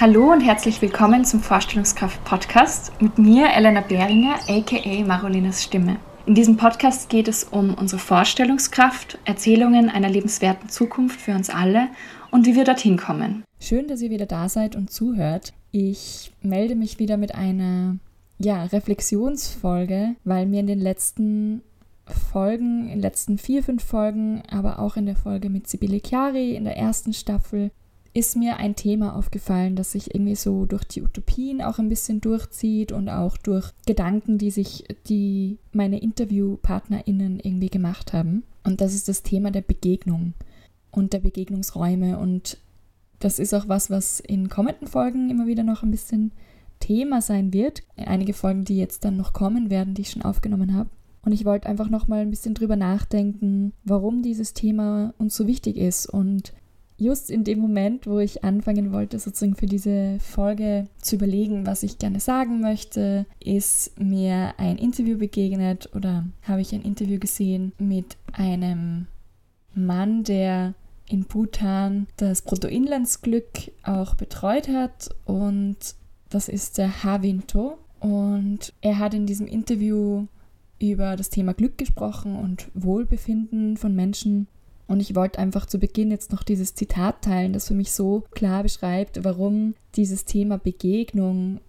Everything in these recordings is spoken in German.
Hallo und herzlich willkommen zum Vorstellungskraft-Podcast mit mir, Elena Behringer, aka Marolinas Stimme. In diesem Podcast geht es um unsere Vorstellungskraft, Erzählungen einer lebenswerten Zukunft für uns alle und wie wir dorthin kommen. Schön, dass ihr wieder da seid und zuhört. Ich melde mich wieder mit einer ja, Reflexionsfolge, weil mir in den letzten Folgen, in den letzten vier, fünf Folgen, aber auch in der Folge mit Sibylle Chiari in der ersten Staffel ist mir ein Thema aufgefallen, das sich irgendwie so durch die Utopien auch ein bisschen durchzieht und auch durch Gedanken, die sich die meine InterviewpartnerInnen irgendwie gemacht haben. Und das ist das Thema der Begegnung und der Begegnungsräume. Und das ist auch was, was in kommenden Folgen immer wieder noch ein bisschen Thema sein wird. Einige Folgen, die jetzt dann noch kommen werden, die ich schon aufgenommen habe. Und ich wollte einfach noch mal ein bisschen drüber nachdenken, warum dieses Thema uns so wichtig ist und just in dem Moment, wo ich anfangen wollte, sozusagen für diese Folge zu überlegen, was ich gerne sagen möchte, ist mir ein Interview begegnet oder habe ich ein Interview gesehen mit einem Mann, der in Bhutan das Bruttoinlandsglück auch betreut hat und das ist der Havinto und er hat in diesem Interview über das Thema Glück gesprochen und Wohlbefinden von Menschen und ich wollte einfach zu Beginn jetzt noch dieses Zitat teilen, das für mich so klar beschreibt, warum dieses Thema Begegnung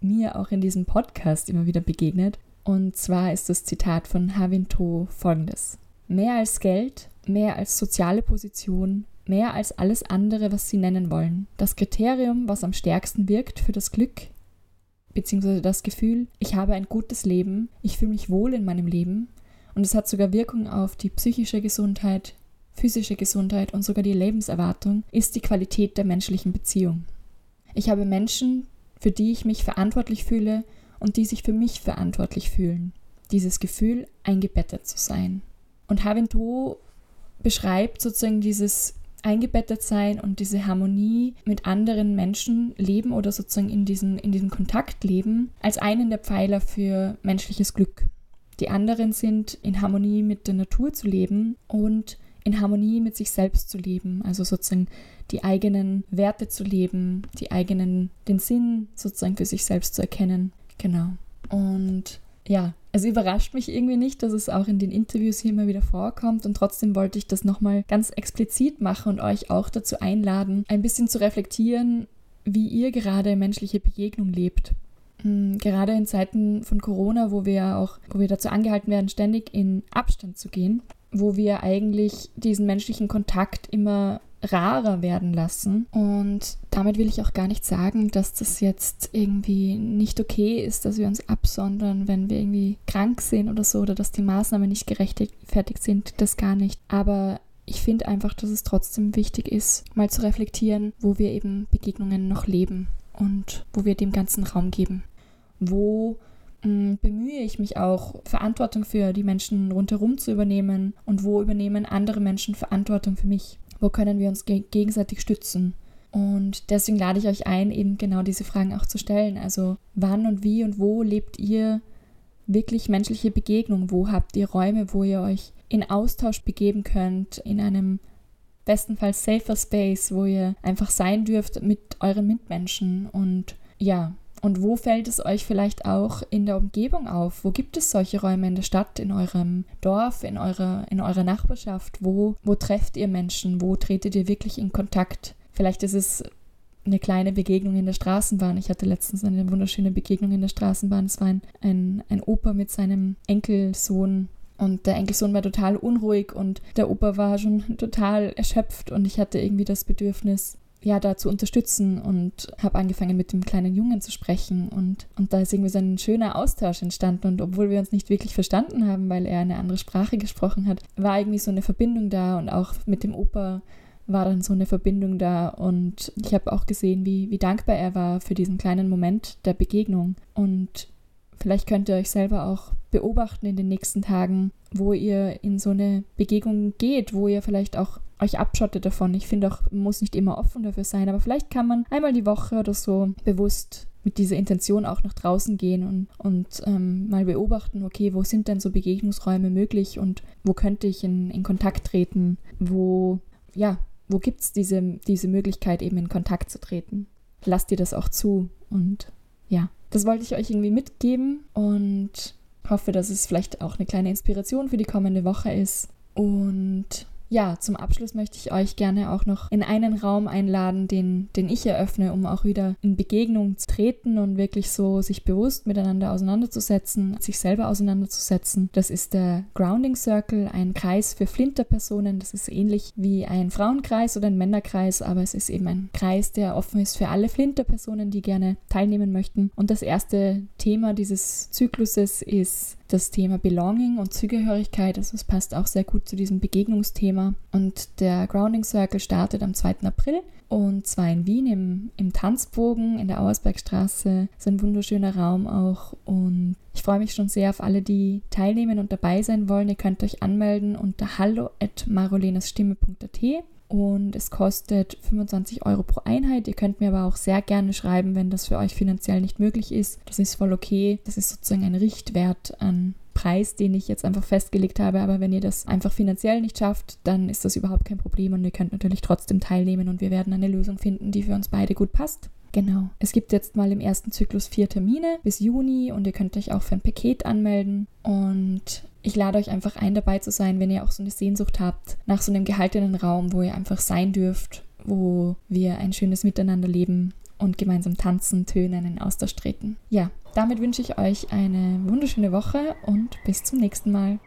mir auch in diesem Podcast immer wieder begegnet. Und zwar ist das Zitat von Havinto folgendes. Mehr als Geld, mehr als soziale Position, mehr als alles andere, was Sie nennen wollen. Das Kriterium, was am stärksten wirkt für das Glück, beziehungsweise das Gefühl, ich habe ein gutes Leben, ich fühle mich wohl in meinem Leben und es hat sogar Wirkung auf die psychische Gesundheit, physische Gesundheit und sogar die Lebenserwartung ist die Qualität der menschlichen Beziehung. Ich habe Menschen, für die ich mich verantwortlich fühle und die sich für mich verantwortlich fühlen. Dieses Gefühl, eingebettet zu sein. Und Havinto beschreibt sozusagen dieses eingebettet sein und diese Harmonie mit anderen Menschen leben oder sozusagen in, diesen, in diesem Kontakt leben als einen der Pfeiler für menschliches Glück. Die anderen sind in Harmonie mit der Natur zu leben und in Harmonie mit sich selbst zu leben, also sozusagen die eigenen Werte zu leben, die eigenen, den Sinn sozusagen für sich selbst zu erkennen. Genau. Und ja, es überrascht mich irgendwie nicht, dass es auch in den Interviews hier immer wieder vorkommt und trotzdem wollte ich das nochmal ganz explizit machen und euch auch dazu einladen, ein bisschen zu reflektieren, wie ihr gerade menschliche Begegnung lebt. Hm, gerade in Zeiten von Corona, wo wir auch, wo wir dazu angehalten werden, ständig in Abstand zu gehen, wo wir eigentlich diesen menschlichen Kontakt immer rarer werden lassen. Und damit will ich auch gar nicht sagen, dass das jetzt irgendwie nicht okay ist, dass wir uns absondern, wenn wir irgendwie krank sind oder so, oder dass die Maßnahmen nicht gerechtfertigt sind, das gar nicht. Aber ich finde einfach, dass es trotzdem wichtig ist, mal zu reflektieren, wo wir eben Begegnungen noch leben und wo wir dem ganzen Raum geben. Wo bemühe ich mich auch, Verantwortung für die Menschen rundherum zu übernehmen und wo übernehmen andere Menschen Verantwortung für mich? Wo können wir uns ge gegenseitig stützen? Und deswegen lade ich euch ein, eben genau diese Fragen auch zu stellen. Also wann und wie und wo lebt ihr wirklich menschliche Begegnung? Wo habt ihr Räume, wo ihr euch in Austausch begeben könnt, in einem bestenfalls safer Space, wo ihr einfach sein dürft mit euren Mitmenschen und ja, und wo fällt es euch vielleicht auch in der Umgebung auf? Wo gibt es solche Räume in der Stadt, in eurem Dorf, in eurer, in eurer Nachbarschaft? Wo, wo trefft ihr Menschen? Wo tretet ihr wirklich in Kontakt? Vielleicht ist es eine kleine Begegnung in der Straßenbahn. Ich hatte letztens eine wunderschöne Begegnung in der Straßenbahn. Es war ein, ein, ein Opa mit seinem Enkelsohn und der Enkelsohn war total unruhig und der Opa war schon total erschöpft und ich hatte irgendwie das Bedürfnis, ja, da zu unterstützen und habe angefangen mit dem kleinen Jungen zu sprechen. Und, und da ist irgendwie so ein schöner Austausch entstanden. Und obwohl wir uns nicht wirklich verstanden haben, weil er eine andere Sprache gesprochen hat, war irgendwie so eine Verbindung da. Und auch mit dem Opa war dann so eine Verbindung da. Und ich habe auch gesehen, wie, wie dankbar er war für diesen kleinen Moment der Begegnung. Und vielleicht könnt ihr euch selber auch beobachten in den nächsten Tagen, wo ihr in so eine Begegnung geht, wo ihr vielleicht auch euch abschottet davon. Ich finde auch, man muss nicht immer offen dafür sein, aber vielleicht kann man einmal die Woche oder so bewusst mit dieser Intention auch nach draußen gehen und, und ähm, mal beobachten, okay, wo sind denn so Begegnungsräume möglich und wo könnte ich in, in Kontakt treten, wo, ja, wo gibt es diese, diese Möglichkeit eben in Kontakt zu treten. lasst ihr das auch zu. Und ja, das wollte ich euch irgendwie mitgeben und hoffe, dass es vielleicht auch eine kleine Inspiration für die kommende Woche ist. Und ja, zum Abschluss möchte ich euch gerne auch noch in einen Raum einladen, den, den ich eröffne, um auch wieder in Begegnung zu treten und wirklich so sich bewusst miteinander auseinanderzusetzen, sich selber auseinanderzusetzen. Das ist der Grounding Circle, ein Kreis für Flinterpersonen. Das ist ähnlich wie ein Frauenkreis oder ein Männerkreis, aber es ist eben ein Kreis, der offen ist für alle Flinterpersonen, die gerne teilnehmen möchten. Und das erste Thema dieses Zykluses ist das Thema Belonging und Zugehörigkeit. Also es passt auch sehr gut zu diesem Begegnungsthema. Und der Grounding Circle startet am 2. April und zwar in Wien im, im Tanzbogen in der Auersbergstraße. Das ist ein wunderschöner Raum auch und ich freue mich schon sehr auf alle, die teilnehmen und dabei sein wollen. Ihr könnt euch anmelden unter hallo at marolenasstimme.at und es kostet 25 Euro pro Einheit. Ihr könnt mir aber auch sehr gerne schreiben, wenn das für euch finanziell nicht möglich ist. Das ist voll okay. Das ist sozusagen ein Richtwert an Preis, den ich jetzt einfach festgelegt habe. Aber wenn ihr das einfach finanziell nicht schafft, dann ist das überhaupt kein Problem und ihr könnt natürlich trotzdem teilnehmen und wir werden eine Lösung finden, die für uns beide gut passt. Genau. Es gibt jetzt mal im ersten Zyklus vier Termine bis Juni und ihr könnt euch auch für ein Paket anmelden. Und ich lade euch einfach ein, dabei zu sein, wenn ihr auch so eine Sehnsucht habt nach so einem gehaltenen Raum, wo ihr einfach sein dürft, wo wir ein schönes Miteinander leben und gemeinsam tanzen, tönen, in Austausch treten. Ja, damit wünsche ich euch eine wunderschöne Woche und bis zum nächsten Mal.